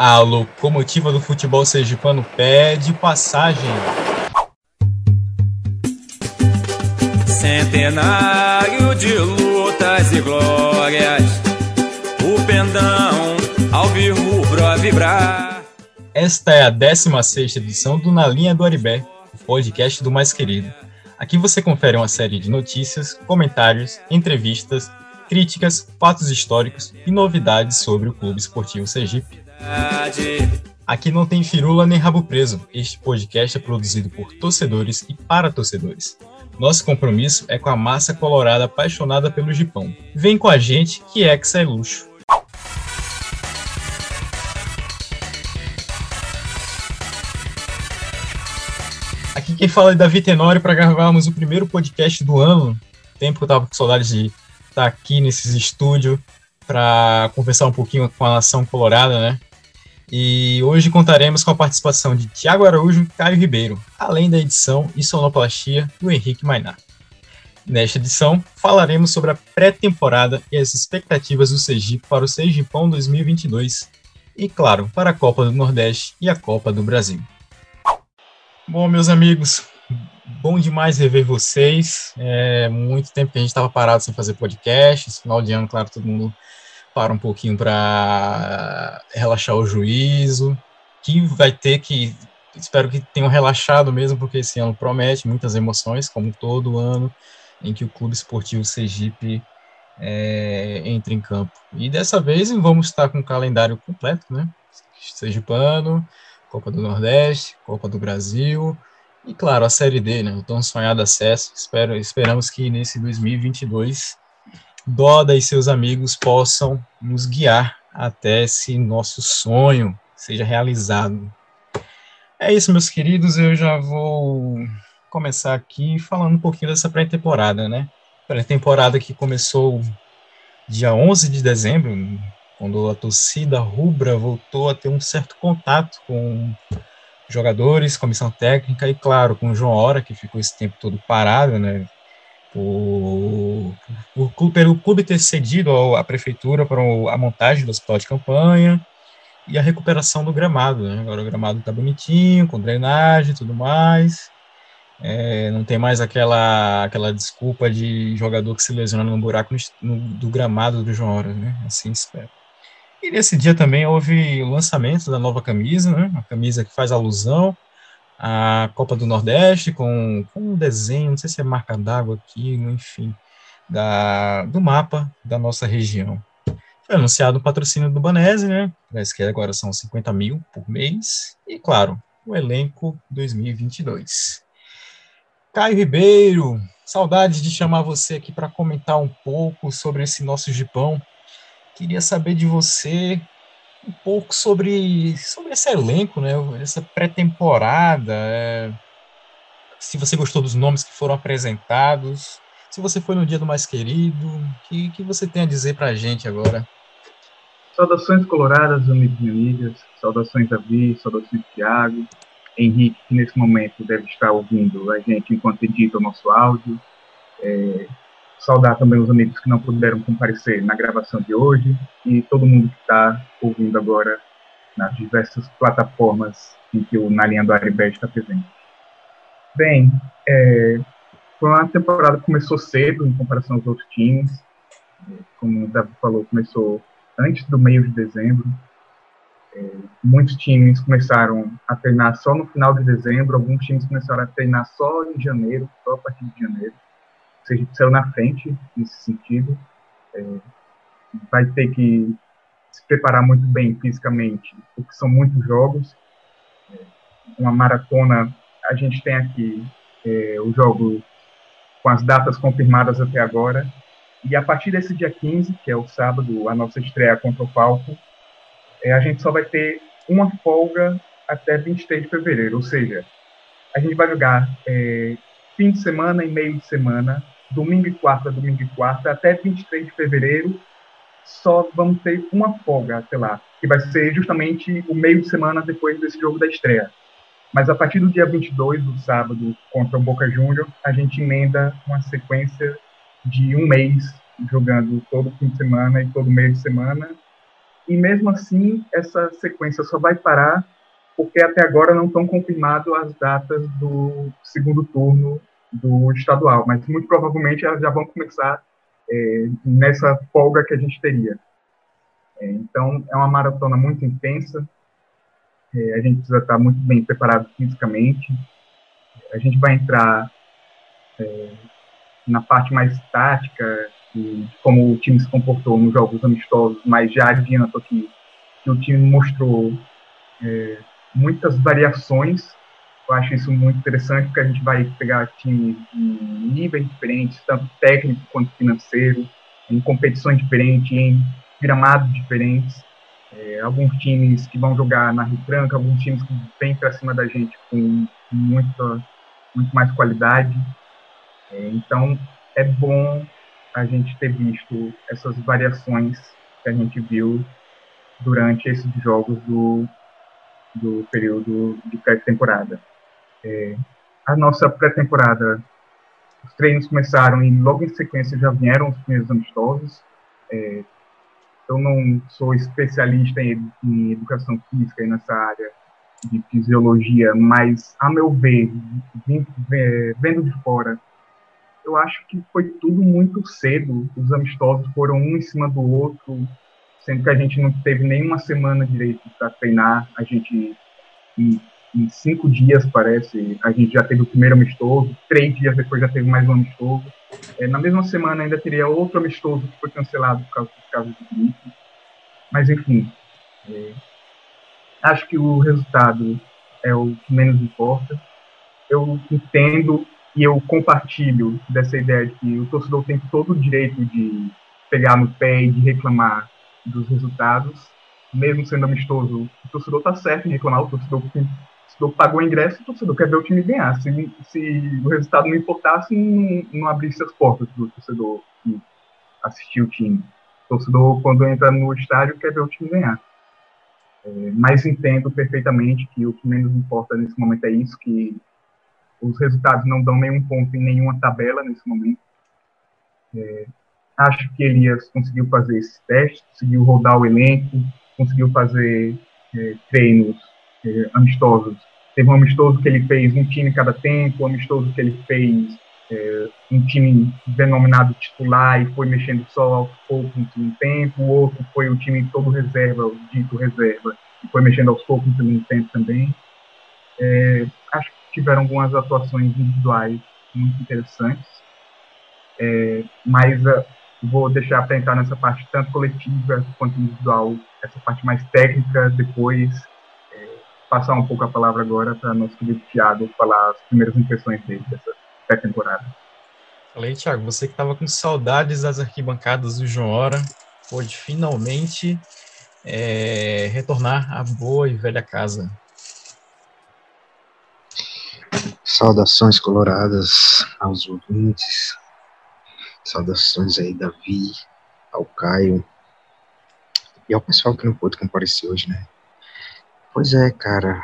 A locomotiva do futebol sergipano pede passagem. Centenário de lutas e glórias, o pendão ao rubro a vibrar. Esta é a 16 edição do Na Linha do Aribé, o podcast do Mais Querido. Aqui você confere uma série de notícias, comentários, entrevistas, críticas, fatos históricos e novidades sobre o Clube Esportivo Sergipe. Aqui não tem firula nem rabo preso. Este podcast é produzido por torcedores e para torcedores. Nosso compromisso é com a massa colorada apaixonada pelo Gipão. Vem com a gente que é luxo. Aqui quem fala é Davi Tenório para gravarmos o primeiro podcast do ano. Tempo que eu tava com saudades de estar aqui nesses estúdios para conversar um pouquinho com a nação colorada, né? E hoje contaremos com a participação de Tiago Araújo e Caio Ribeiro, além da edição e sonoplastia do Henrique Mainá. Nesta edição, falaremos sobre a pré-temporada e as expectativas do Sergipe para o Sergipão 2022 e, claro, para a Copa do Nordeste e a Copa do Brasil. Bom, meus amigos, bom demais rever vocês. É muito tempo que a gente estava parado sem fazer podcast. Esse final de ano, claro, todo mundo para um pouquinho para relaxar o juízo, que vai ter que, espero que tenham relaxado mesmo, porque esse ano promete muitas emoções, como todo ano em que o Clube Esportivo Sergipe é, entra em campo. E dessa vez vamos estar com o calendário completo, né? Sergipano, Copa do Nordeste, Copa do Brasil, e claro, a Série D, né? O tão sonhado acesso. Espero, esperamos que nesse 2022 Doda e seus amigos possam nos guiar até esse nosso sonho seja realizado. É isso, meus queridos. Eu já vou começar aqui falando um pouquinho dessa pré-temporada, né? Pré-temporada que começou dia 11 de dezembro, quando a torcida rubra voltou a ter um certo contato com jogadores, comissão técnica e, claro, com o João Hora, que ficou esse tempo todo parado, né? por, por, pelo clube ter cedido à prefeitura para a montagem do hospital de campanha e a recuperação do gramado. Né? Agora o gramado está bonitinho, com drenagem e tudo mais. É, não tem mais aquela, aquela desculpa de jogador que se lesiona no buraco no, no, do gramado do João Horas, né? Assim espero. E nesse dia também houve o lançamento da nova camisa, né? Uma camisa que faz alusão a Copa do Nordeste com, com um desenho, não sei se é marca d'água aqui, enfim, da, do mapa da nossa região. Foi anunciado o patrocínio do Banese, né? Parece que agora são 50 mil por mês. E, claro, o elenco 2022. Caio Ribeiro, saudades de chamar você aqui para comentar um pouco sobre esse nosso Gipão. Queria saber de você um pouco sobre, sobre esse elenco, né? Essa pré-temporada. É, se você gostou dos nomes que foram apresentados, se você foi no dia do mais querido, o que, que você tem a dizer para a gente agora? Saudações coloradas, amigos e amigas. Saudações Davi, saudações Tiago, Henrique, que nesse momento deve estar ouvindo a gente enquanto edita o nosso áudio. É, saudar também os amigos que não puderam comparecer na gravação de hoje e todo mundo que está ouvindo agora nas diversas plataformas em que o Na Linha do Aribé está presente. Bem, é, foi uma temporada que começou cedo em comparação aos outros times. Como o Davi falou, começou antes do meio de dezembro. É, muitos times começaram a treinar só no final de dezembro, alguns times começaram a treinar só em janeiro, só a partir de janeiro seja, saiu na frente nesse sentido. É, vai ter que se preparar muito bem fisicamente, porque são muitos jogos. É, uma maratona, a gente tem aqui é, o jogo com as datas confirmadas até agora. E a partir desse dia 15, que é o sábado, a nossa estreia contra o Palco, é, a gente só vai ter uma folga até 23 de fevereiro, ou seja, a gente vai jogar é, fim de semana e meio de semana domingo e quarta, domingo e quarta, até 23 de fevereiro, só vamos ter uma folga até lá, que vai ser justamente o meio de semana depois desse jogo da estreia. Mas a partir do dia 22, do sábado, contra o Boca Juniors, a gente emenda uma sequência de um mês, jogando todo fim de semana e todo meio de semana. e mesmo assim essa sequência só vai parar porque até agora não estão confirmadas as datas do segundo turno do estadual, mas muito provavelmente elas já vão começar é, nessa folga que a gente teria. É, então, é uma maratona muito intensa, é, a gente precisa estar muito bem preparado fisicamente, a gente vai entrar é, na parte mais tática, como o time se comportou nos jogos amistosos, mas já adianto aqui que o time mostrou é, muitas variações. Eu acho isso muito interessante, porque a gente vai pegar times de níveis diferentes, tanto técnico quanto financeiro, em competições diferentes, em gramados diferentes. É, alguns times que vão jogar na retranca, alguns times que vêm para cima da gente com muita, muito mais qualidade. É, então, é bom a gente ter visto essas variações que a gente viu durante esses jogos do, do período de pré-temporada. É, a nossa pré-temporada, os treinos começaram e logo em sequência já vieram os primeiros amistosos. É, eu não sou especialista em, em educação física e nessa área de fisiologia, mas, a meu ver, vendo de fora, eu acho que foi tudo muito cedo. Os amistosos foram um em cima do outro, sendo que a gente não teve nenhuma semana direito para treinar. A gente, em, cinco dias, parece, a gente já teve o primeiro amistoso, três dias depois já teve mais um amistoso. É, na mesma semana ainda teria outro amistoso que foi cancelado por causa dos casos de gripe. Mas, enfim, é, acho que o resultado é o que menos importa. Eu entendo e eu compartilho dessa ideia de que o torcedor tem todo o direito de pegar no pé e de reclamar dos resultados, mesmo sendo amistoso, o torcedor está certo em reclamar, o torcedor, torcedor pagou o ingresso, o torcedor quer ver o time ganhar. Se, se o resultado não importasse, não, não abrisse as portas do torcedor que assistiu o time. O torcedor, quando entra no estádio, quer ver o time ganhar. É, mas entendo perfeitamente que o que menos importa nesse momento é isso, que os resultados não dão nenhum ponto em nenhuma tabela nesse momento. É, Acho que Elias conseguiu fazer esse teste, conseguiu rodar o elenco, conseguiu fazer é, treinos é, amistosos. Teve um amistoso que ele fez um time cada tempo, um amistoso que ele fez é, um time denominado titular e foi mexendo só aos poucos no tempo, o outro foi o time todo reserva, o dito reserva, e foi mexendo aos poucos no tempo também. É, acho que tiveram algumas atuações individuais muito interessantes, mas vou deixar para entrar nessa parte tanto coletiva quanto individual, essa parte mais técnica, depois passar um pouco a palavra agora para nosso querido Thiago falar as primeiras impressões dele dessa pré-temporada. Falei, Thiago, você que estava com saudades das arquibancadas do João Hora, pôde finalmente é, retornar à boa e velha casa. Saudações coloradas aos ouvintes, Saudações aí, Davi, ao Caio e ao pessoal que não pôde comparecer hoje, né? Pois é, cara.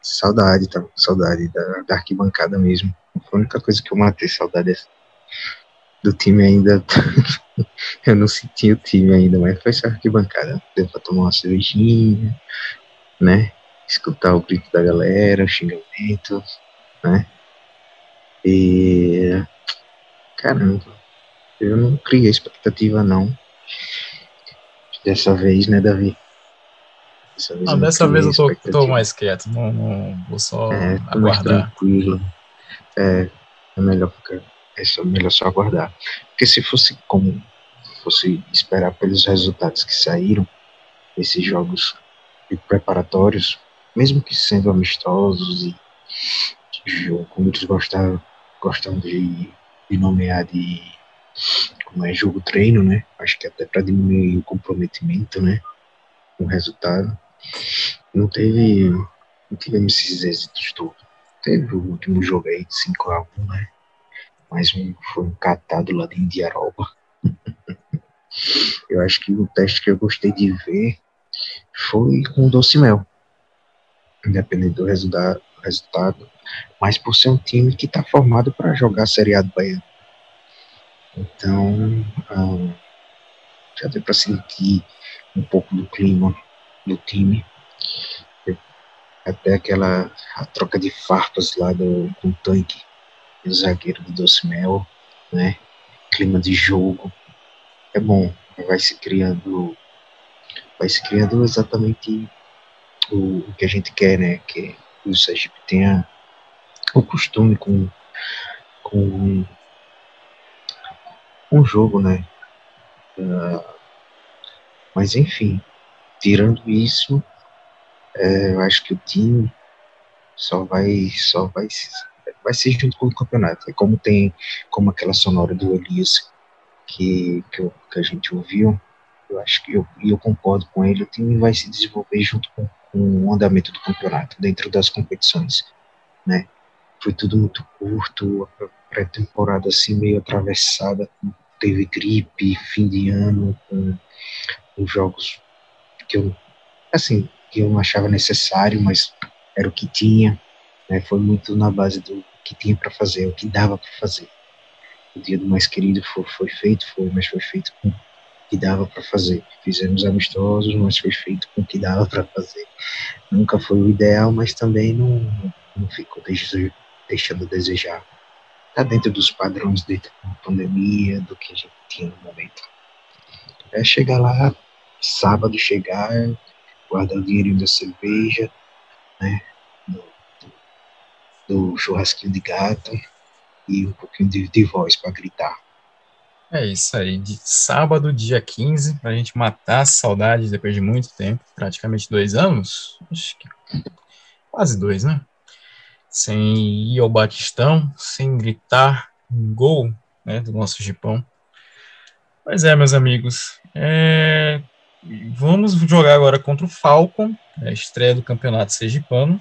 Saudade, com saudade da, da arquibancada mesmo. Foi a única coisa que eu matei saudade do time ainda. eu não senti o time ainda, mas foi só arquibancada. Deu pra tomar uma cervejinha, né? Escutar o grito da galera, o xingamento, né? E. Caramba, eu não criei expectativa, não. Dessa vez, né, Davi? Dessa vez, dessa vez eu tô, tô, mais quieto, não, não vou só é, aguardar. Tranquilo. É, é melhor ficar, é só, melhor só aguardar. Porque se fosse como fosse esperar pelos resultados que saíram, esses jogos preparatórios, mesmo que sendo amistosos e como muitos gostam, gostam de, de nomear de como é jogo treino, né? Acho que até para diminuir o comprometimento, né? Com o resultado. Não teve. Não tivemos esses êxitos todos. Teve o último jogo aí de 5x1, né? Mais um foi um catado lá de Indiaroba. eu acho que o teste que eu gostei de ver foi com o Doce Mel. Independente do resultado, resultado, mas por ser um time que está formado para jogar a Série A do Bahia então, ah, já deu para sentir um pouco do clima do time. Até aquela a troca de farpas lá do, com o tanque e o zagueiro do Doce Mel, né? Clima de jogo. É bom, vai se criando vai se criando exatamente o, o que a gente quer, né? Que o Sergipe tenha o costume com, com um jogo, né? Uh, mas enfim, tirando isso, é, eu acho que o time só vai, só vai, vai ser junto com o campeonato. É como tem, como aquela sonora do Elias que, que, eu, que a gente ouviu, eu acho que eu, eu concordo com ele, o time vai se desenvolver junto com, com o andamento do campeonato, dentro das competições, né? Foi tudo muito curto, a pré-temporada assim meio atravessada, teve gripe, fim de ano, com, com jogos que eu, assim, que eu não achava necessário, mas era o que tinha, né? Foi muito na base do que tinha para fazer, o que dava para fazer. O dia do mais querido foi, foi feito, foi, mas foi feito com o que dava para fazer. Fizemos amistosos, mas foi feito com o que dava para fazer. Nunca foi o ideal, mas também não, não ficou deixando a desejar. Está dentro dos padrões da pandemia, do que a gente tinha no momento. É chegar lá, sábado chegar, guardar o da cerveja, né? Do, do, do churrasquinho de gato e um pouquinho de, de voz para gritar. É isso aí, de sábado, dia 15, para a gente matar a saudade depois de muito tempo, praticamente dois anos, acho que quase dois, né? Sem ir ao Batistão, sem gritar gol né, do nosso Gipão. Pois é, meus amigos, é, Vamos jogar agora contra o Falcon, a estreia do Campeonato Sergipano.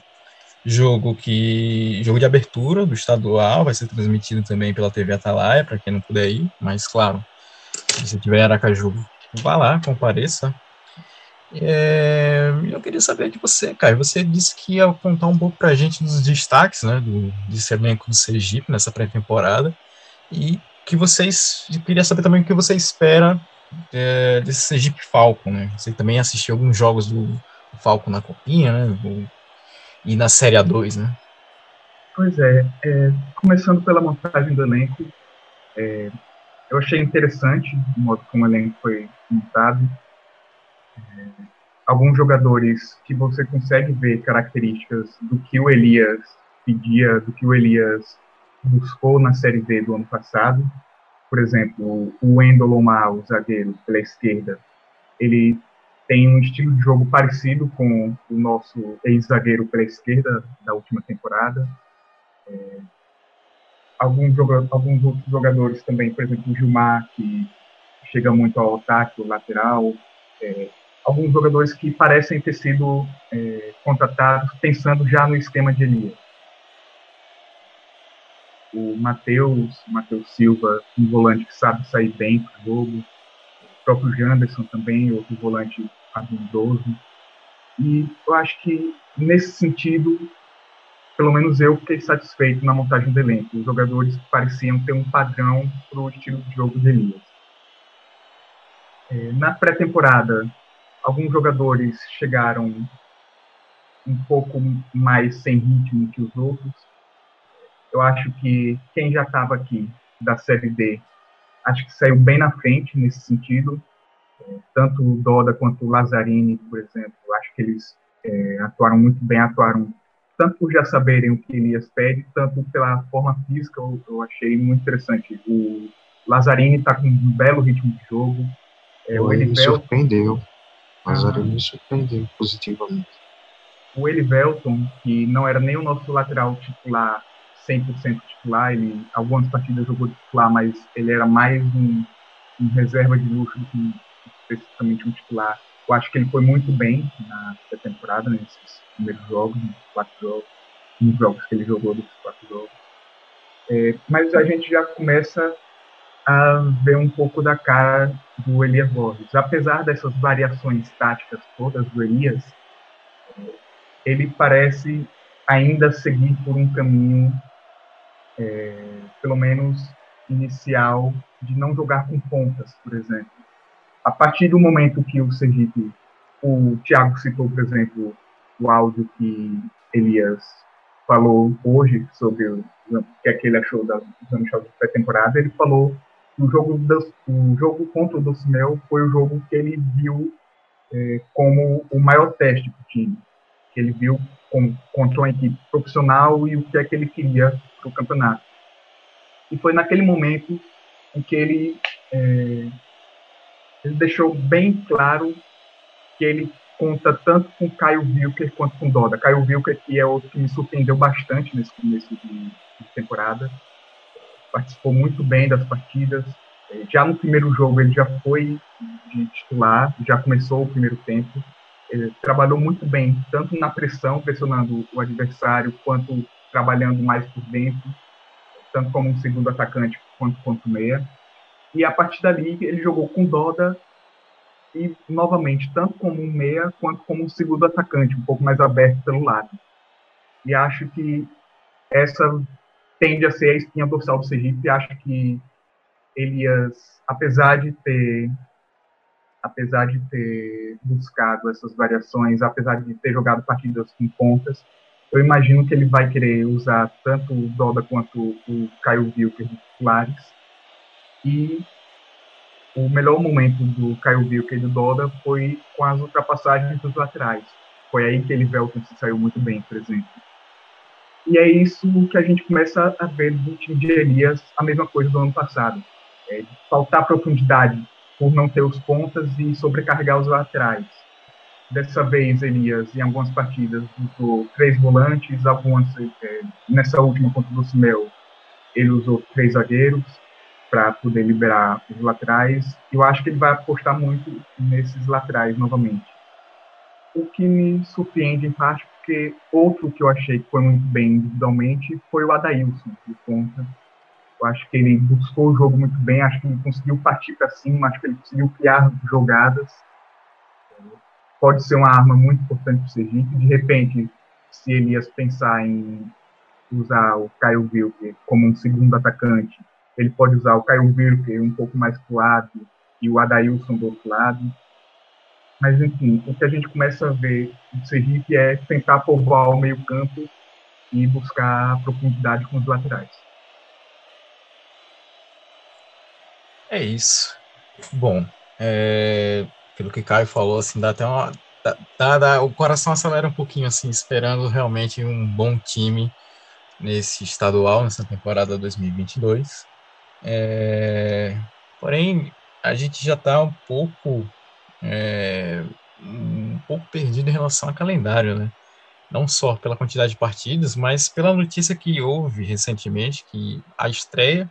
Jogo que jogo de abertura do estadual, vai ser transmitido também pela TV Atalaia, para quem não puder ir, mas claro, se você tiver Aracaju, vá lá, compareça. É, eu queria saber de você, Caio. Você disse que ia contar um pouco para a gente dos destaques né, do, desse elenco do Sergipe nessa pré-temporada e que vocês. Queria saber também o que você espera é, desse Sergipe Falcon, né? Você também assistiu alguns jogos do Falcon na Copinha, né? E na Série A2, né? Pois é, é começando pela montagem do elenco, é, eu achei interessante o modo como o elenco foi montado. É, alguns jogadores que você consegue ver características do que o Elias pedia, do que o Elias buscou na Série B do ano passado por exemplo, o Wendel Omar, o zagueiro pela esquerda, ele tem um estilo de jogo parecido com o nosso ex-zagueiro pela esquerda da última temporada. É, alguns, alguns outros jogadores também, por exemplo, o Gilmar, que chega muito ao ataque, o lateral. É, alguns jogadores que parecem ter sido é, contratados pensando já no esquema de Elias o Matheus, Matheus Silva, um volante que sabe sair bem do jogo, o próprio Janderson também, outro volante habilidoso. E eu acho que, nesse sentido, pelo menos eu fiquei satisfeito na montagem do elenco. Os jogadores pareciam ter um padrão para o estilo de jogo de Elias. É, na pré-temporada, alguns jogadores chegaram um pouco mais sem ritmo que os outros, eu acho que quem já estava aqui da Série D, acho que saiu bem na frente nesse sentido. Tanto o Doda quanto o Lazzarini, por exemplo, acho que eles é, atuaram muito bem, atuaram tanto por já saberem o que Elias pede, tanto pela forma física, eu, eu achei muito interessante. O Lazzarini está com um belo ritmo de jogo. É, o surpreendeu. O Lazzarini me surpreendeu positivamente. O Elivelton, que não era nem o nosso lateral titular 100% titular, ele algumas partidas jogou titular, mas ele era mais um, um reserva de luxo do que especificamente um titular. Eu acho que ele foi muito bem na temporada, nesses primeiros jogos, nos quatro jogos, nos jogos que ele jogou desses quatro jogos. É, mas a gente já começa a ver um pouco da cara do Elias Borges. Apesar dessas variações táticas todas do Elias, ele parece ainda seguir por um caminho é, pelo menos inicial, de não jogar com pontas, por exemplo. a partir do momento que o Sergipe, o Thiago citou, por exemplo, o áudio que Elias falou hoje sobre o, que, é que ele achou da jogos de pré-temporada, ele falou que o jogo, do, o jogo contra o Docimel foi o jogo que ele viu é, como o maior teste para o time, ele viu com, contra uma equipe profissional e o que é que ele queria para o campeonato. E foi naquele momento em que ele, é, ele deixou bem claro que ele conta tanto com Caio Wilker quanto com Doda. Caio Wilker, que é outro que me surpreendeu bastante nesse começo de, de temporada, participou muito bem das partidas. É, já no primeiro jogo ele já foi de titular, já começou o primeiro tempo. Ele trabalhou muito bem, tanto na pressão, pressionando o adversário, quanto trabalhando mais por dentro, tanto como um segundo atacante quanto quanto meia. E a partir dali ele jogou com Doda e novamente tanto como um meia quanto como um segundo atacante, um pouco mais aberto pelo lado. E acho que essa tende a ser a espinha dorsal do Sergipe. Acho que Elias, apesar de ter apesar de ter buscado essas variações, apesar de ter jogado partidas com pontas, eu imagino que ele vai querer usar tanto o Doda quanto o Caio Wilker titulares. E o melhor momento do Caio Wilker e do Doda foi com as ultrapassagens dos laterais. Foi aí que ele Velton se saiu muito bem, por exemplo. E é isso que a gente começa a ver do time de Elias, a mesma coisa do ano passado. É, faltar profundidade por não ter os pontas e sobrecarregar os laterais. Dessa vez, Elias, em algumas partidas, usou três volantes, algumas, é, nessa última contra o Lucimel, ele usou três zagueiros para poder liberar os laterais. Eu acho que ele vai apostar muito nesses laterais novamente. O que me surpreende, em parte, porque outro que eu achei que foi muito bem individualmente foi o Adailson, de ponta. Eu acho que ele buscou o jogo muito bem, acho que ele conseguiu partir para cima, acho que ele conseguiu criar jogadas pode ser uma arma muito importante para o Sergipe. De repente, se Elias pensar em usar o Caio Wilker como um segundo atacante, ele pode usar o Caio Wilker um pouco mais para o lado e o Adailson do outro lado. Mas, enfim, o que a gente começa a ver no Sergipe é tentar povoar o meio campo e buscar profundidade com os laterais. É isso. Bom, é, pelo que Caio falou, assim, dá até uma. Dá, dá, o coração acelera um pouquinho, assim, esperando realmente um bom time nesse estadual, nessa temporada 2022. É, porém, a gente já está um pouco. É, um pouco perdido em relação ao calendário, né? Não só pela quantidade de partidas, mas pela notícia que houve recentemente que a estreia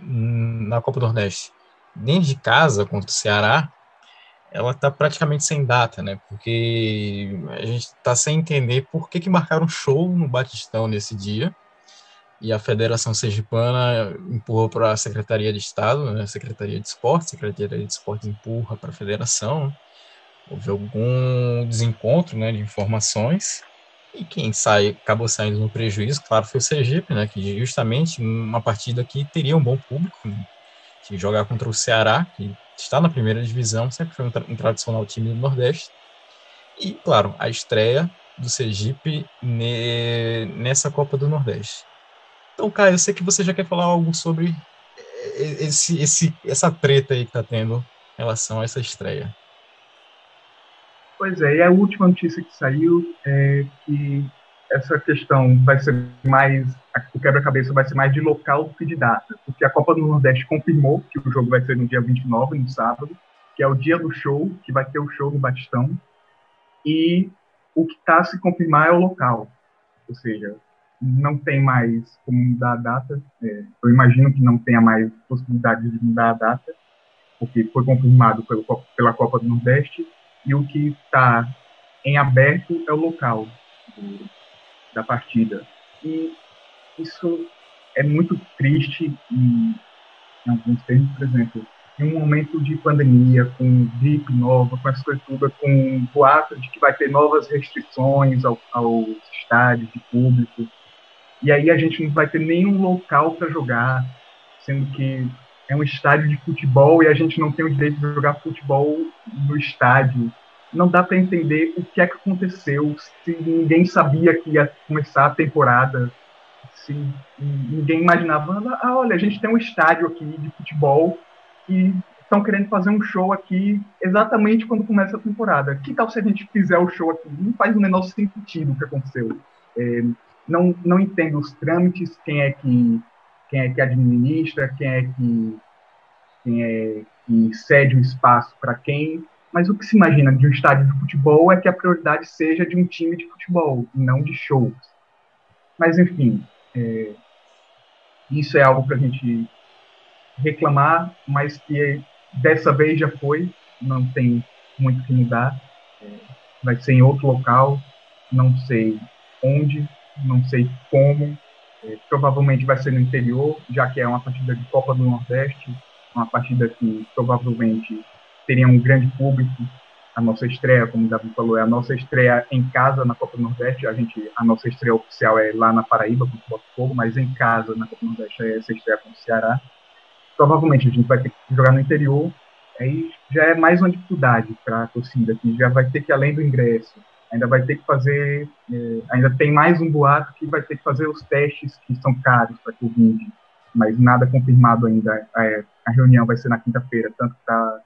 na Copa do Nordeste dentro de casa contra o Ceará ela está praticamente sem data, né? Porque a gente está sem entender por que, que marcaram show no Batistão nesse dia e a Federação Sergipana empurrou para a Secretaria de Estado, né? Secretaria de Esporte, Secretaria de Esporte empurra para a Federação. Houve algum desencontro, né, de informações e quem sai acabou saindo no prejuízo, claro, foi o Sergipe, né? Que justamente uma partida que teria um bom público, né? que jogar contra o Ceará, que está na primeira divisão, sempre foi um, tra um tradicional time do Nordeste. E, claro, a estreia do Sergipe ne nessa Copa do Nordeste. Então, Caio, eu sei que você já quer falar algo sobre esse, esse, essa treta aí que está tendo em relação a essa estreia. Pois é, e a última notícia que saiu é que essa questão vai ser mais, o quebra-cabeça vai ser mais de local que de data, porque a Copa do Nordeste confirmou que o jogo vai ser no dia 29, no sábado, que é o dia do show, que vai ter o show no Batistão, e o que está a se confirmar é o local, ou seja, não tem mais como mudar a data, é, eu imagino que não tenha mais possibilidade de mudar a data, porque foi confirmado pelo, pela Copa do Nordeste, e o que está em aberto é o local do, da partida. E isso é muito triste em, alguns termos, por exemplo, em um momento de pandemia, com gripe nova, com essa coisa toda, com boato de que vai ter novas restrições ao, aos estádios de público, e aí a gente não vai ter nenhum local para jogar, sendo que é um estádio de futebol e a gente não tem o direito de jogar futebol no estádio. Não dá para entender o que é que aconteceu, se ninguém sabia que ia começar a temporada, se ninguém imaginava, ah, olha, a gente tem um estádio aqui de futebol e estão querendo fazer um show aqui exatamente quando começa a temporada. Que tal se a gente fizer o show aqui? Não faz o menor sentido o que aconteceu. É, não, não entendo os trâmites, quem é que quem é que administra, quem é que quem é que cede o espaço para quem. Mas o que se imagina de um estádio de futebol é que a prioridade seja de um time de futebol, e não de shows. Mas, enfim, é, isso é algo para a gente reclamar, mas que dessa vez já foi, não tem muito que mudar. É, vai ser em outro local, não sei onde, não sei como. É, provavelmente vai ser no interior, já que é uma partida de Copa do Nordeste, uma partida que provavelmente teria um grande público. A nossa estreia, como o Davi falou, é a nossa estreia em casa na Copa do Nordeste. A gente, a nossa estreia oficial é lá na Paraíba com o Botafogo, mas em casa na Copa do Nordeste é essa estreia com o Ceará. Provavelmente a gente vai ter que jogar no interior. Aí já é mais uma dificuldade para a torcida, que já vai ter que além do ingresso, ainda vai ter que fazer, é, ainda tem mais um boato que vai ter que fazer os testes que são caros para Covid, mas nada confirmado ainda. É, a reunião vai ser na quinta-feira, tanto para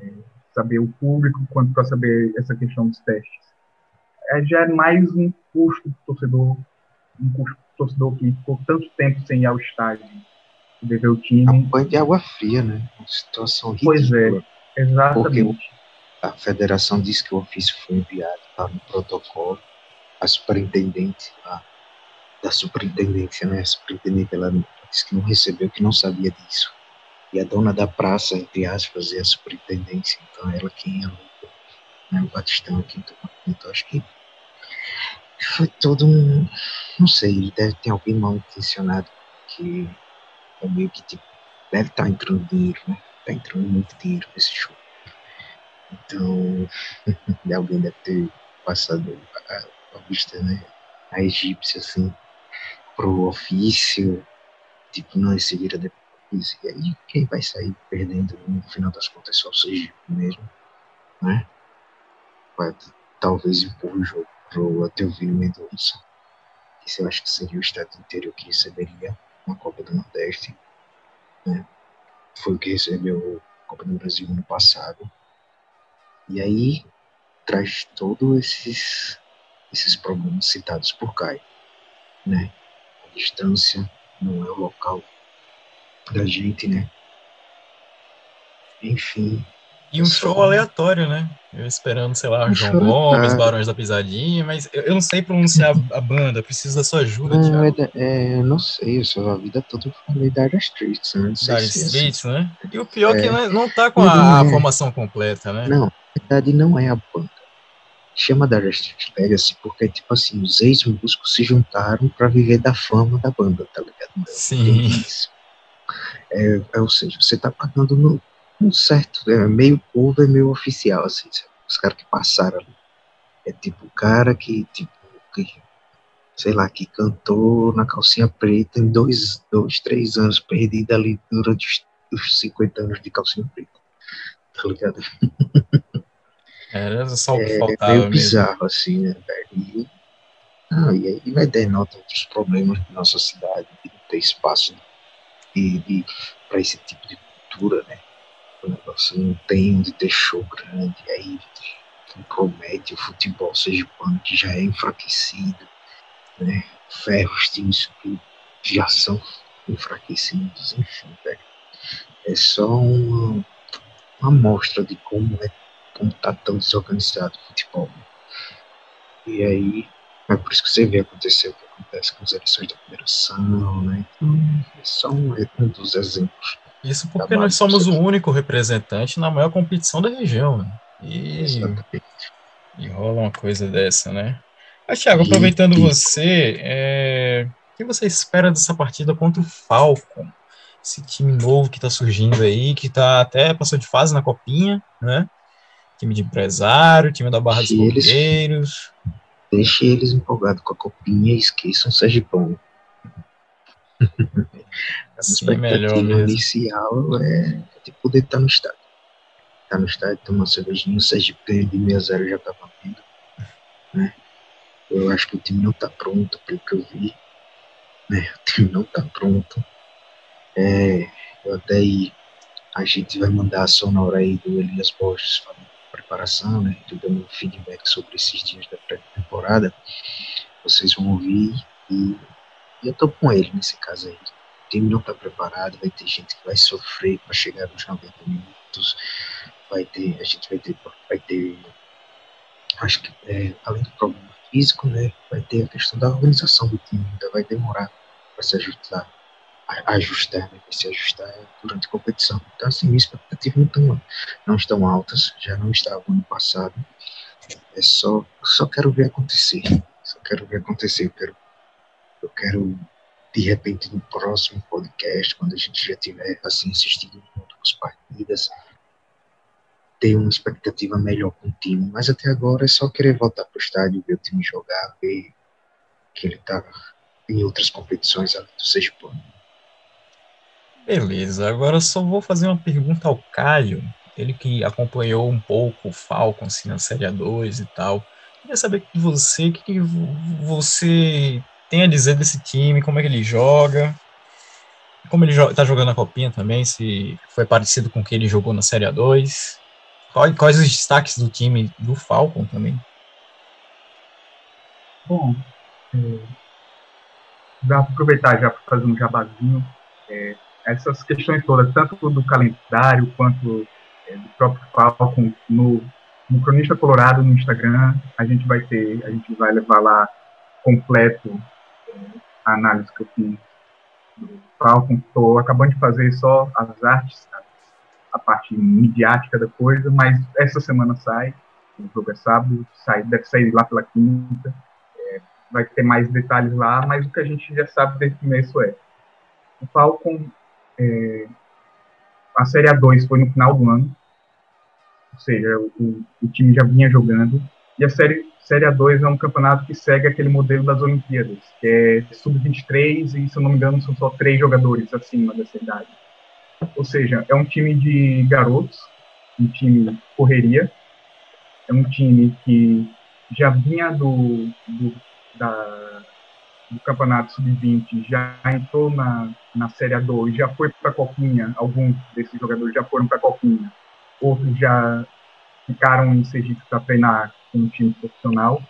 é, saber o público quanto para saber essa questão dos testes. É, já é mais um custo do torcedor, um custo do torcedor que ficou tanto tempo sem ir ao estádio, ver o time. Um banho de água fria, né? Uma situação ridícula. Pois é, exatamente. Porque a federação disse que o ofício foi enviado tá no protocolo, a superintendente a, da superintendência, né? A superintendente ela disse que não recebeu, que não sabia disso. E a dona da praça, entre aspas, é a superintendência, então ela quem é né, o Batistão aqui. Então acho que foi todo um. Não sei, deve ter alguém mal intencionado que é meio que tipo, deve estar tá entrando dinheiro, né? Está entrando muito dinheiro nesse show. Então, alguém deve ter passado a, a vista, né? A egípcia, assim, pro ofício, tipo, não, esse vira depois. E aí, quem vai sair perdendo no final das contas só o Sergipe mesmo, né? Vai, talvez empurre o jogo pro Ateuvio Mendonça. Esse eu acho que seria o estado inteiro que receberia uma Copa do Nordeste, né? Foi o que recebeu a Copa do Brasil no passado. E aí traz todos esses, esses problemas citados por Caio. Né? A distância não é o local da gente, né? Enfim. E um show aleatório, né? Eu esperando, sei lá, um João Gomes, Barões da Pisadinha, mas eu, não sei pronunciar a banda, preciso da sua ajuda, não, é, é, não sei, eu sou a vida toda eu falei Dire Streets, né? Dire Streets, né? E o pior é que é. não tá com a, a é. formação completa, né? Não, verdade não é a banda. Chama da Street Legacy porque, tipo assim, os ex-músicos se juntaram para viver da fama da banda, tá ligado? Sim. É, é, ou seja, você tá pagando no, no certo, é meio cover, meio oficial, assim, os caras que passaram ali. É tipo o cara que, tipo, que, sei lá, que cantou na calcinha preta em dois, dois três anos, perdido ali durante os, os 50 anos de calcinha preta. Tá ligado? Era só o que é, faltava. É meio mesmo. bizarro, assim, né, velho? E, ah, e aí vai denota outros problemas da nossa cidade, de não ter espaço de, de, para esse tipo de cultura, né? O negócio não tem onde ter show grande, aí compromete o futebol seja quando que já é enfraquecido, né? Ferra os times que já são enfraquecidos, enfim, velho. É só uma, uma amostra de como é como tá tão desorganizado o futebol. E aí, é por isso que você vê acontecer o que acontece com as eleições da federação, né? Então, é só um, um dos exemplos. Isso porque nós somos o único representante na maior competição da região, né? E, e rola uma coisa dessa, né? Mas, Thiago, aproveitando você, é... o que você espera dessa partida contra o Falcon? Esse time novo que está surgindo aí, que tá até passou de fase na copinha, né? Time de empresário, time da Barra dos Bombeiros. Deixe eles empolgados com a copinha e esqueçam o Sergipão. Assim é melhor mesmo. inicial é, de poder estar no estádio. Estar no estádio, tomar uma cervejinha, o ganha de 6 a 0 já estava vindo. Né? Eu acho que o time não está pronto, pelo que eu vi. Né? O time não está pronto. É, eu até aí, a gente vai mandar a sonora aí do Elias Borges falando preparação, né? Dando um feedback sobre esses dias da pré-temporada. Vocês vão ouvir e, e eu tô com ele nesse caso aí. O time não está preparado, vai ter gente que vai sofrer para chegar nos 90 minutos. Vai ter, a gente vai ter, vai ter acho que é, além do problema físico, né, vai ter a questão da organização do time, ainda vai demorar para se ajustar, ajustar, né, se ajustar durante a competição. Então, assim, minhas expectativas não estão, não estão altas, já não estavam ano passado. É só, só quero ver acontecer, só quero ver acontecer, eu quero, eu quero de repente no próximo podcast, quando a gente já tiver assim assistido outras partidas, ter uma expectativa melhor com o time, mas até agora é só querer voltar para o estádio, ver o time jogar, ver que ele está em outras competições além do Sergipano. Beleza, agora só vou fazer uma pergunta ao Caio, ele que acompanhou um pouco o Falcon assim, na Série A2 e tal. Queria saber de você, o que, que você tem a dizer desse time, como é que ele joga, como ele está jogando a Copinha também, se foi parecido com o que ele jogou na Série A2. Quais, quais os destaques do time do Falcon também? Bom, é, vou aproveitar já para fazer um jabazinho. É, essas questões todas, tanto do calendário quanto é, do próprio Falcon, no, no Cronista Colorado no Instagram, a gente vai ter, a gente vai levar lá completo é, a análise que eu fiz do Falcon. Estou acabando de fazer só as artes, a parte midiática da coisa, mas essa semana sai, o jogo é sábado, sai, deve sair lá pela quinta, é, vai ter mais detalhes lá, mas o que a gente já sabe desde o começo é, o Falcon, é, a Série A2 foi no final do ano, ou seja, o, o time já vinha jogando, e a Série, série A2 é um campeonato que segue aquele modelo das Olimpíadas, que é sub-23 e, se eu não me engano, são só três jogadores acima dessa idade. Ou seja, é um time de garotos, um time correria, é um time que já vinha do, do, da, do Campeonato Sub-20, já entrou na, na Série A2, já foi para a Copinha, alguns desses jogadores já foram para a Copinha, outros já ficaram em Sergipe para treinar com um time profissional.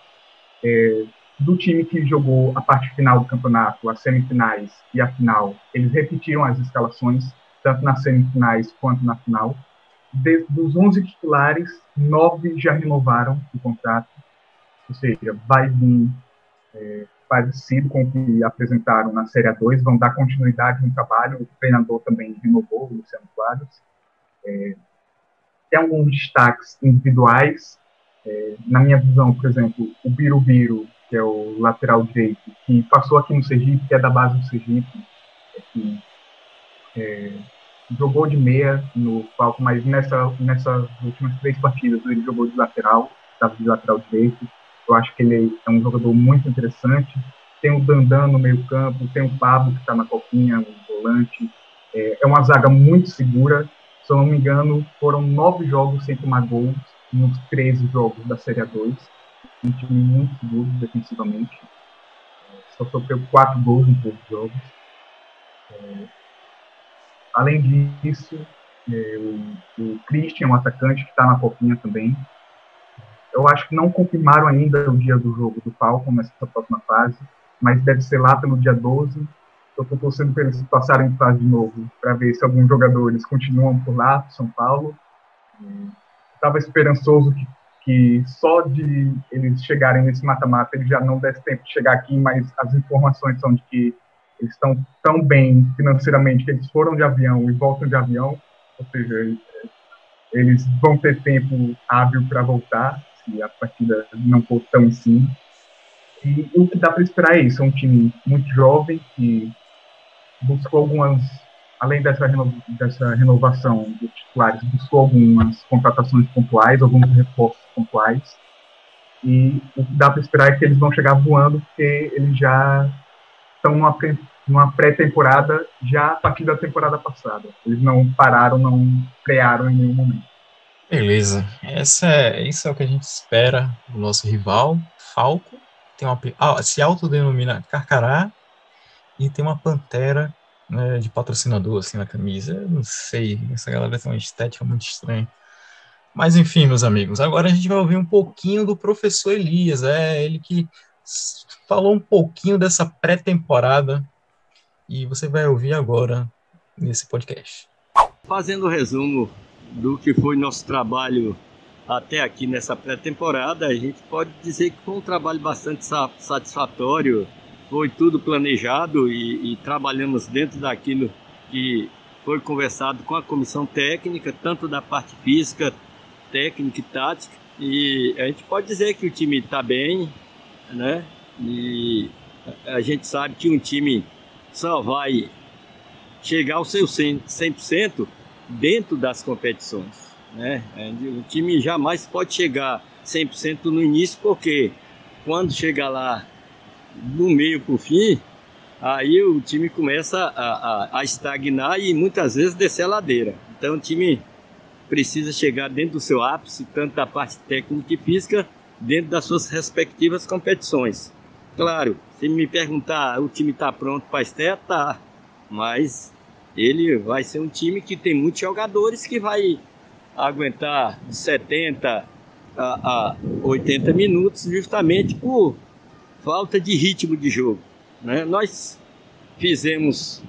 É, do time que jogou a parte final do campeonato, as semifinais e a final, eles repetiram as escalações tanto nas semifinais quanto na final. De, dos 11 titulares, nove já renovaram o contrato, ou seja, vai vir é, parecido com o que apresentaram na Série 2, vão dar continuidade no trabalho, o treinador também renovou, o Luciano Quadros. É, tem alguns destaques individuais, é, na minha visão, por exemplo, o Birubiru, que é o lateral direito, que passou aqui no Sergipe, que é da base do Sergipe, é, que, é, jogou de meia no palco, mas nessa, nessas últimas três partidas ele jogou de lateral, estava de lateral direito. Eu acho que ele é um jogador muito interessante. Tem o Dandan no meio campo, tem o Pablo que está na copinha, o volante. É, é, uma zaga muito segura. Se eu não me engano, foram nove jogos sem tomar gols nos 13 jogos da Série A2. Um time muito seguro defensivamente. Só sofreu quatro gols em poucos jogos. É, Além disso, é, o, o Christian, um atacante que está na copinha também. Eu acho que não confirmaram ainda o dia do jogo do Falcon nessa próxima fase, mas deve ser lá pelo dia 12. Eu estou torcendo para eles passarem de fase de novo, para ver se alguns jogadores continuam por lá, São Paulo. Estava esperançoso que, que, só de eles chegarem nesse mata-mata eles já não desse tempo de chegar aqui, mas as informações são de que eles estão tão bem financeiramente que eles foram de avião e voltam de avião, ou seja, eles vão ter tempo hábil para voltar, se a partida não for tão em cima. E o que dá para esperar é isso, é um time muito jovem que buscou algumas, além dessa, reno, dessa renovação dos titulares, buscou algumas contratações pontuais, alguns reforços pontuais. E o que dá para esperar é que eles vão chegar voando, porque eles já estão numa numa pré-temporada já a partir da temporada passada. Eles não pararam, não frearam em nenhum momento. Beleza. Essa é, isso é o que a gente espera do nosso rival, Falco. Tem uma, ah, se autodenomina Carcará e tem uma pantera né, de patrocinador assim na camisa. Eu não sei, essa galera tem uma estética muito estranha. Mas enfim, meus amigos, agora a gente vai ouvir um pouquinho do professor Elias, é ele que falou um pouquinho dessa pré-temporada e você vai ouvir agora nesse podcast. Fazendo o resumo do que foi nosso trabalho até aqui nessa pré-temporada, a gente pode dizer que foi um trabalho bastante satisfatório, foi tudo planejado e, e trabalhamos dentro daquilo que foi conversado com a comissão técnica, tanto da parte física, técnica e tática. E a gente pode dizer que o time está bem, né? E a gente sabe que um time só vai chegar ao seu 100% dentro das competições. Né? O time jamais pode chegar 100% no início, porque quando chega lá no meio para o fim, aí o time começa a, a, a, estagnar e muitas vezes descer a ladeira. Então o time precisa chegar dentro do seu ápice, tanto da parte técnica e física, dentro das suas respectivas competições. Claro, se me perguntar, o time está pronto para a estreia, tá. Mas ele vai ser um time que tem muitos jogadores que vai aguentar de 70 a, a 80 minutos justamente por falta de ritmo de jogo. Né? Nós fizemos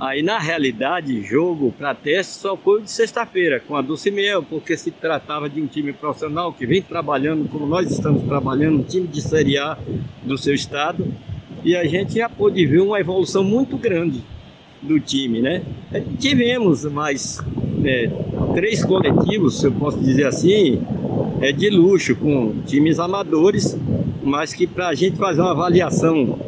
Aí, na realidade, jogo para teste só foi de sexta-feira, com a Dulcimel, porque se tratava de um time profissional que vem trabalhando como nós estamos trabalhando, um time de Série A do seu estado, e a gente já pôde ver uma evolução muito grande do time, né? É, tivemos mais é, três coletivos, se eu posso dizer assim, é de luxo, com times amadores, mas que para a gente fazer uma avaliação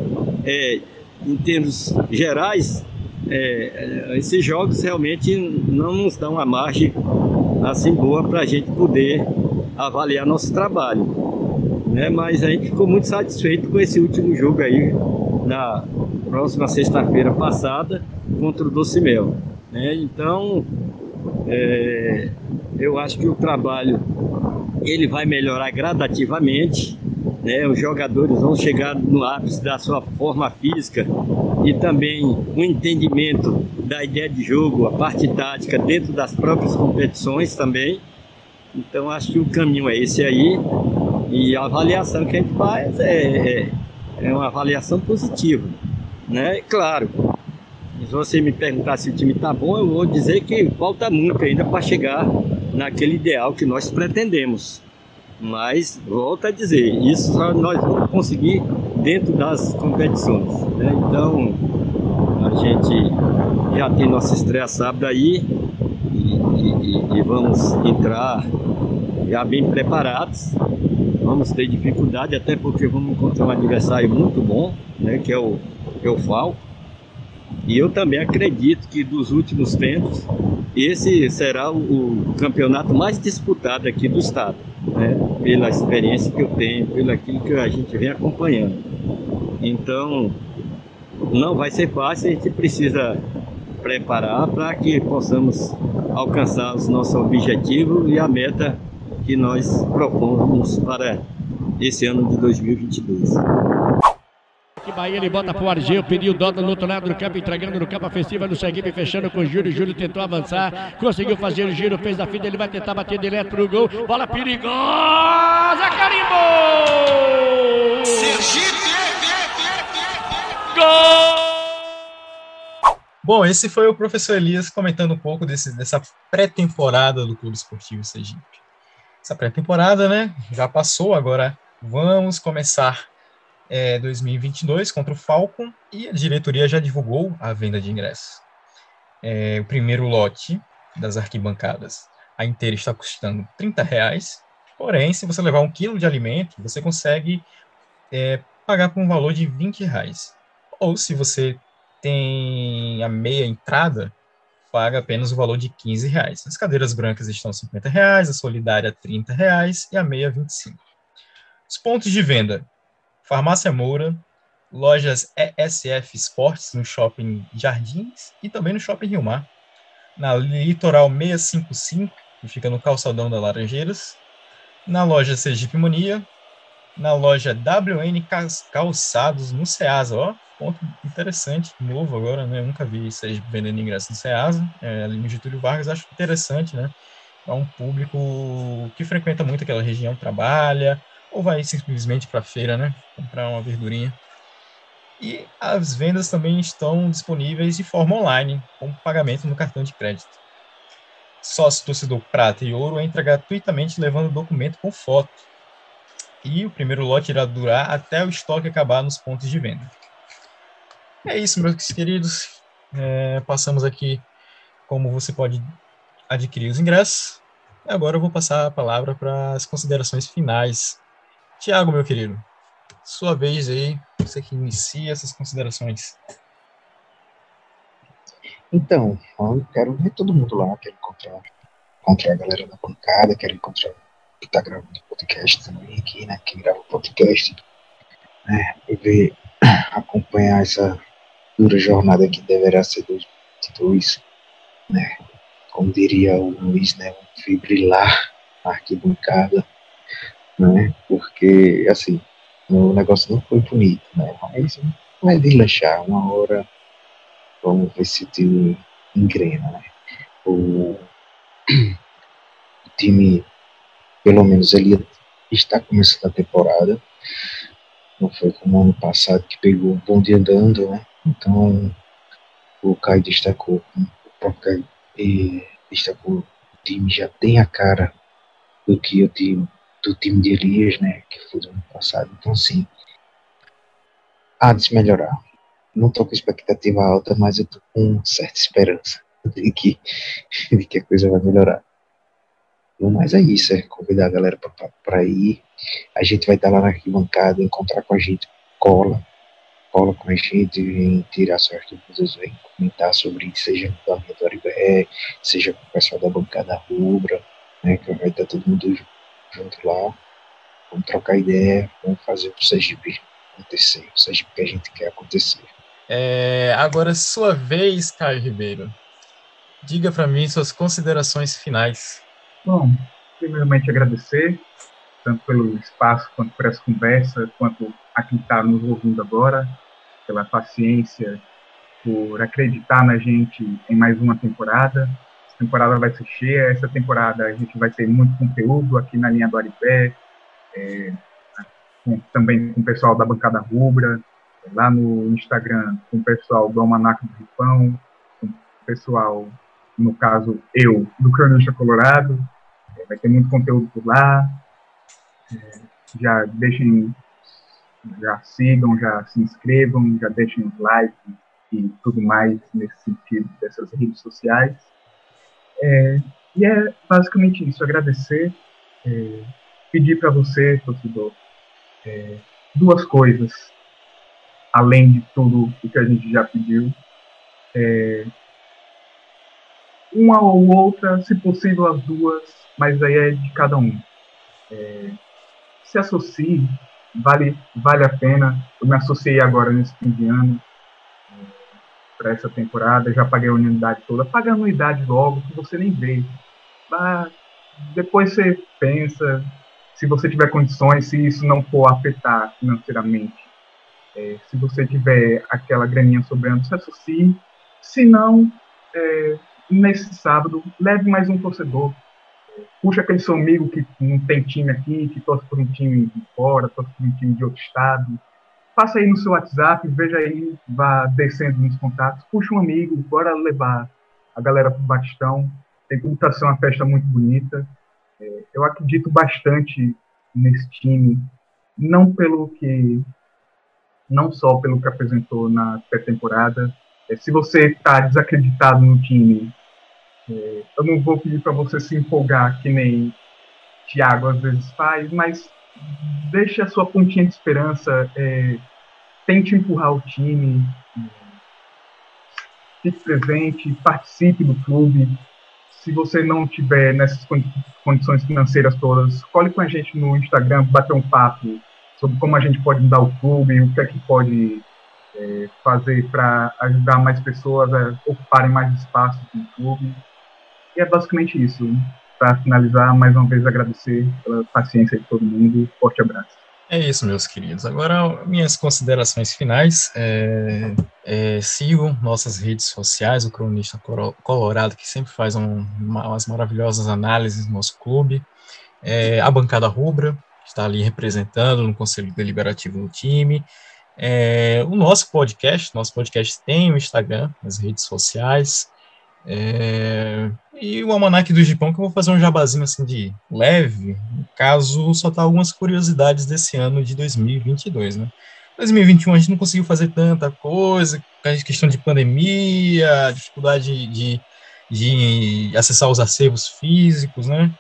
é, em termos gerais, é, é, esses jogos realmente não nos dão a margem assim boa para a gente poder avaliar nosso trabalho. Né? Mas a gente ficou muito satisfeito com esse último jogo aí, na próxima sexta-feira passada, contra o Docimel. Né? Então, é, eu acho que o trabalho ele vai melhorar gradativamente né? Os jogadores vão chegar no ápice da sua forma física e também o entendimento da ideia de jogo, a parte tática dentro das próprias competições também. Então acho que o caminho é esse aí e a avaliação que a gente faz é, é, é uma avaliação positiva, né? Claro, se você me perguntar se o time está bom, eu vou dizer que falta muito ainda para chegar naquele ideal que nós pretendemos. Mas, volto a dizer, isso só nós vamos conseguir dentro das competições. Né? Então, a gente já tem nossa estreia sábado aí e, e, e vamos entrar já bem preparados. Vamos ter dificuldade, até porque vamos encontrar um adversário muito bom, né? que é o, é o Falco. E eu também acredito que dos últimos tempos, esse será o, o campeonato mais disputado aqui do estado, né? pela experiência que eu tenho, pelo aquilo que a gente vem acompanhando. Então, não vai ser fácil, a gente precisa preparar para que possamos alcançar os nossos objetivos e a meta que nós propomos para esse ano de 2022. Que Bahia ele bota pro Argel, pediu Dota no outro lado do campo, entregando no campo ofensiva no Seguipe, fechando com o Júlio. Júlio tentou avançar, conseguiu fazer o giro, fez a fita, ele vai tentar bater direto pro gol. Bola perigosa, carimbou! Sergipe! Gol! Bom, esse foi o professor Elias comentando um pouco desse, dessa pré-temporada do Clube Esportivo Sergipe. Essa pré-temporada, né, já passou, agora vamos começar é, 2022 contra o Falcon e a diretoria já divulgou a venda de ingressos. É, o primeiro lote das arquibancadas, a inteira está custando 30 reais, porém, se você levar um quilo de alimento, você consegue é, pagar por um valor de 20 reais. Ou se você tem a meia entrada, paga apenas o valor de 15 reais. As cadeiras brancas estão 50 reais, a solidária 30 reais e a meia 25. Os pontos de venda Farmácia Moura, lojas ESF Esportes no Shopping Jardins e também no Shopping Rio Mar. Na Litoral 655, que fica no Calçadão da Laranjeiras. Na loja Sergipe Mania. Na loja WN Calçados no Ceasa, ó, ponto interessante, novo agora, né? Nunca vi Sergipe vendendo ingressos no Ceasa, é, ali no Getúlio Vargas, acho interessante, né? É um público que frequenta muito aquela região, trabalha, ou vai simplesmente para a feira, né? Comprar uma verdurinha. E as vendas também estão disponíveis de forma online, com pagamento no cartão de crédito. Sócio torcedor prata e ouro entra gratuitamente levando documento com foto. E o primeiro lote irá durar até o estoque acabar nos pontos de venda. É isso, meus queridos. É, passamos aqui como você pode adquirir os ingressos. Agora eu vou passar a palavra para as considerações finais. Tiago, meu querido, sua vez aí, você que inicia essas considerações. Então, eu quero ver todo mundo lá, quero encontrar, encontrar a galera da bancada, quero encontrar que está gravando podcast também aqui, né? Quem grava podcast, né? E ver, acompanhar essa dura jornada que deverá ser 2022, né? Como diria o Luiz, né? Fibrilar na arquibancada, né? Porque, assim, o negócio não foi bonito, né? Mas vai deslanchar, uma hora vamos ver se o time engrena, né? O, o time, pelo menos ele está começando a temporada, não foi como ano passado que pegou o bonde andando, né? Então o Caio destacou, o próprio Caio e destacou, o time já tem a cara do que o time do time de Elias, né, que foi do ano passado. Então, sim, há de se melhorar. Não estou com expectativa alta, mas eu estou com certa esperança de que, de que a coisa vai melhorar. Mas é isso, é convidar a galera para ir. A gente vai estar lá na arquibancada, encontrar com a gente, cola, cola com a gente, vem tirar sua arquibancada, vem comentar sobre isso, seja com o da Aribé, seja com o pessoal da bancada rubra, né, que vai estar todo mundo junto junto lá, vamos trocar ideia, vamos fazer o Sergipe acontecer, o Sergipe que a gente quer acontecer. É, agora, sua vez, Caio Ribeiro. Diga para mim suas considerações finais. Bom, primeiramente agradecer, tanto pelo espaço, quanto por essa conversa, quanto a quem está nos ouvindo agora, pela paciência, por acreditar na gente em mais uma temporada temporada vai ser cheia. Essa temporada a gente vai ter muito conteúdo aqui na linha do Aripé, é, com, também com o pessoal da bancada rubra, lá no Instagram com o pessoal do Almanac do Ripão, com o pessoal, no caso eu, do Cronista Colorado. É, vai ter muito conteúdo por lá. É, já deixem, já sigam, já se inscrevam, já deixem os likes e tudo mais nesse sentido dessas redes sociais. É, e é basicamente isso, agradecer, é, pedir para você, torcedor, é, duas coisas, além de tudo o que a gente já pediu. É, uma ou outra, se possível as duas, mas aí é de cada um. É, se associe, vale, vale a pena. Eu me associei agora nesse fim de ano para essa temporada, já paguei a unidade toda, paga a anuidade logo, que você nem vê. Mas depois você pensa, se você tiver condições, se isso não for afetar financeiramente, é, se você tiver aquela graninha sobrando, se associe. Se não, é, nesse sábado, leve mais um torcedor. Puxa aquele seu amigo que não tem time aqui, que torce por um time de fora, torce por um time de outro estado, Passa aí no seu WhatsApp, veja aí, vá descendo nos contatos, puxa um amigo, bora levar a galera para o Batistão. Tem tudo para ser uma festa muito bonita. É, eu acredito bastante nesse time, não pelo que, não só pelo que apresentou na pré-temporada. É, se você está desacreditado no time, eu não vou pedir para você se empolgar que nem Thiago às vezes faz, mas deixe a sua pontinha de esperança, é, tente empurrar o time, fique presente, participe do clube. Se você não tiver nessas condições financeiras todas, cole com a gente no Instagram, bater um papo, sobre como a gente pode mudar o clube, o que é que pode é, fazer para ajudar mais pessoas a ocuparem mais espaços no clube. E é basicamente isso. Para finalizar, mais uma vez agradecer pela paciência de todo mundo. Forte abraço. É isso, meus queridos. Agora, minhas considerações finais. É, é, sigam nossas redes sociais, o Cronista Colorado, que sempre faz um, umas maravilhosas análises no nosso clube. É, a Bancada Rubra, que está ali representando no Conselho Deliberativo do time. É, o nosso podcast, nosso podcast tem o Instagram, as redes sociais. É, e o Almanac do Gipão, que eu vou fazer um jabazinho assim de leve, caso, só tá algumas curiosidades desse ano de 2022, né? 2021 a gente não conseguiu fazer tanta coisa, questão de pandemia, dificuldade de, de acessar os acervos físicos, né?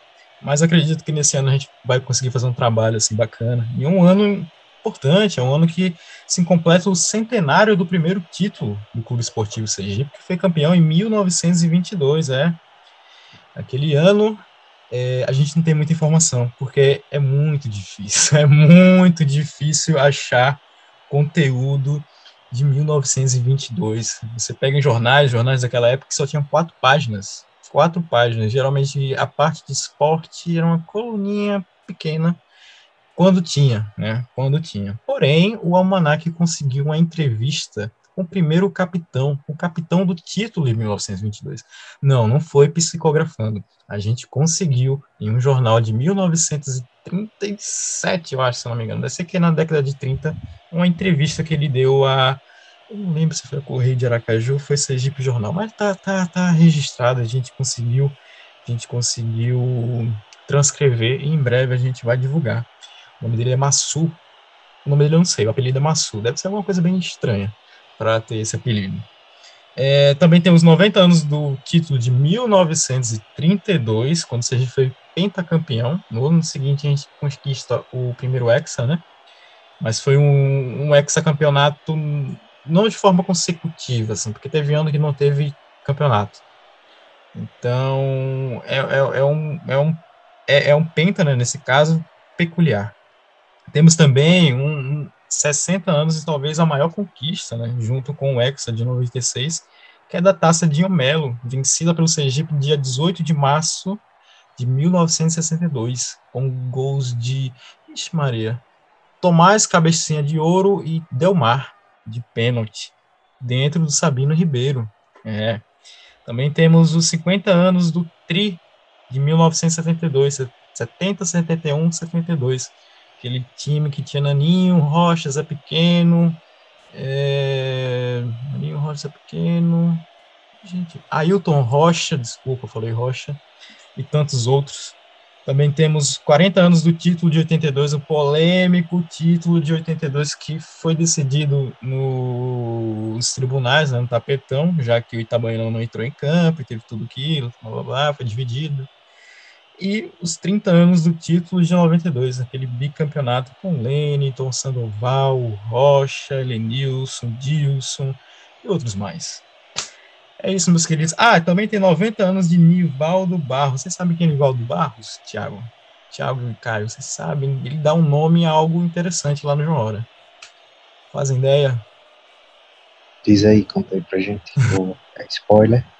Mas acredito que nesse ano a gente vai conseguir fazer um trabalho assim bacana. E um ano importante, é um ano que se completa o centenário do primeiro título do Clube Esportivo Sergipe, que foi campeão em 1922, é. Aquele ano é, a gente não tem muita informação, porque é muito difícil, é muito difícil achar conteúdo de 1922. Você pega em jornais, jornais daquela época que só tinham quatro páginas, quatro páginas. Geralmente a parte de esporte era uma coluninha pequena quando tinha, né? Quando tinha. Porém, o Almanac conseguiu uma entrevista com o primeiro capitão, o capitão do título de 1922. Não, não foi psicografando. A gente conseguiu, em um jornal de 1937, eu acho, se não me engano, deve ser que na década de 30, uma entrevista que ele deu a. Eu não lembro se foi a Correio de Aracaju foi Sergipe Jornal, mas tá, tá, tá registrado, a gente conseguiu, a gente conseguiu transcrever e em breve a gente vai divulgar. O nome dele é Massu. O nome dele eu não sei, o apelido é Massu. Deve ser alguma coisa bem estranha para ter esse apelido. É, também tem os 90 anos do título de 1932, quando o Sergipe foi pentacampeão. No ano seguinte a gente conquista o primeiro Hexa, né? Mas foi um, um hexacampeonato não de forma consecutiva, assim, porque teve ano que não teve campeonato. Então, é, é, é um, é, um, é, é um penta, né, nesse caso, peculiar. Temos também um, um 60 anos e talvez a maior conquista, né, junto com o Hexa de 96, que é da Taça de Melo, vencida pelo Sergipe dia 18 de março de 1962, com gols de, ixi Maria, Tomás Cabecinha de Ouro e Delmar, de pênalti, dentro do Sabino Ribeiro. É. Também temos os 50 anos do Tri, de 1972, 70, 71, 72, aquele time que tinha Naninho, Rocha, Zé Pequeno, é... Naninho, Rocha, Zé Pequeno, gente, Ailton Rocha, desculpa, falei Rocha, e tantos outros. Também temos 40 anos do título de 82, o polêmico título de 82 que foi decidido nos tribunais, né, no tapetão, já que o Itabaiana não entrou em campo teve tudo aquilo, blá, blá, blá, foi dividido e os 30 anos do título de 92, aquele bicampeonato com Leniton, Sandoval, Rocha, Lenilson, Dilson e outros mais. É isso, meus queridos. Ah, também tem 90 anos de Nivaldo Barros. Vocês sabem quem é Nivaldo Barros, Thiago? Thiago e Caio, vocês sabem? Ele dá um nome a algo interessante lá no João Hora. Fazem ideia? Diz aí, conta aí pra gente. é spoiler.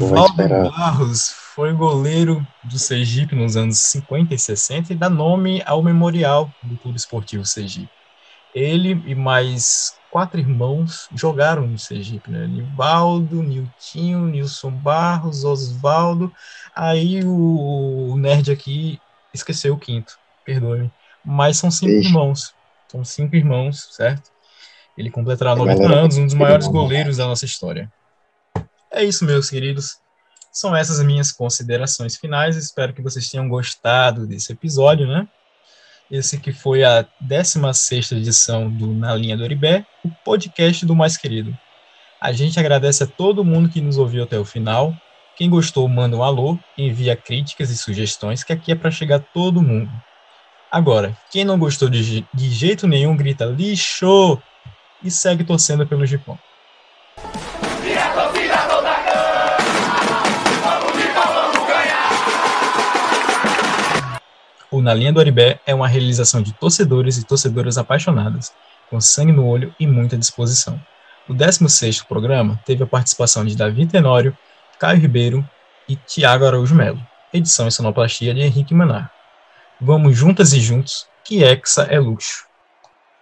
Nivaldo Barros foi goleiro do Sergipe nos anos 50 e 60 e dá nome ao memorial do Clube Esportivo Sergipe. Ele e mais quatro irmãos jogaram no Sergipe, né? Nivaldo, Niltinho, Nilson Barros, Osvaldo. Aí o, nerd aqui esqueceu o quinto, perdoe-me. Mas são cinco Ixi. irmãos. São cinco irmãos, certo? Ele completará 90 anos, um dos maiores goleiros da nossa história. É isso, meus queridos. São essas as minhas considerações finais. Espero que vocês tenham gostado desse episódio, né? Esse que foi a 16 edição do Na Linha do Oribé, o podcast do Mais Querido. A gente agradece a todo mundo que nos ouviu até o final. Quem gostou, manda um alô, envia críticas e sugestões, que aqui é para chegar todo mundo. Agora, quem não gostou de, de jeito nenhum, grita lixo e segue torcendo pelo Gipão. Na Linha do Aribé é uma realização de torcedores e torcedoras apaixonadas, com sangue no olho e muita disposição. O 16º programa teve a participação de Davi Tenório, Caio Ribeiro e Tiago Araújo Melo. Edição e sonoplastia de Henrique Manar. Vamos juntas e juntos, que Hexa é luxo.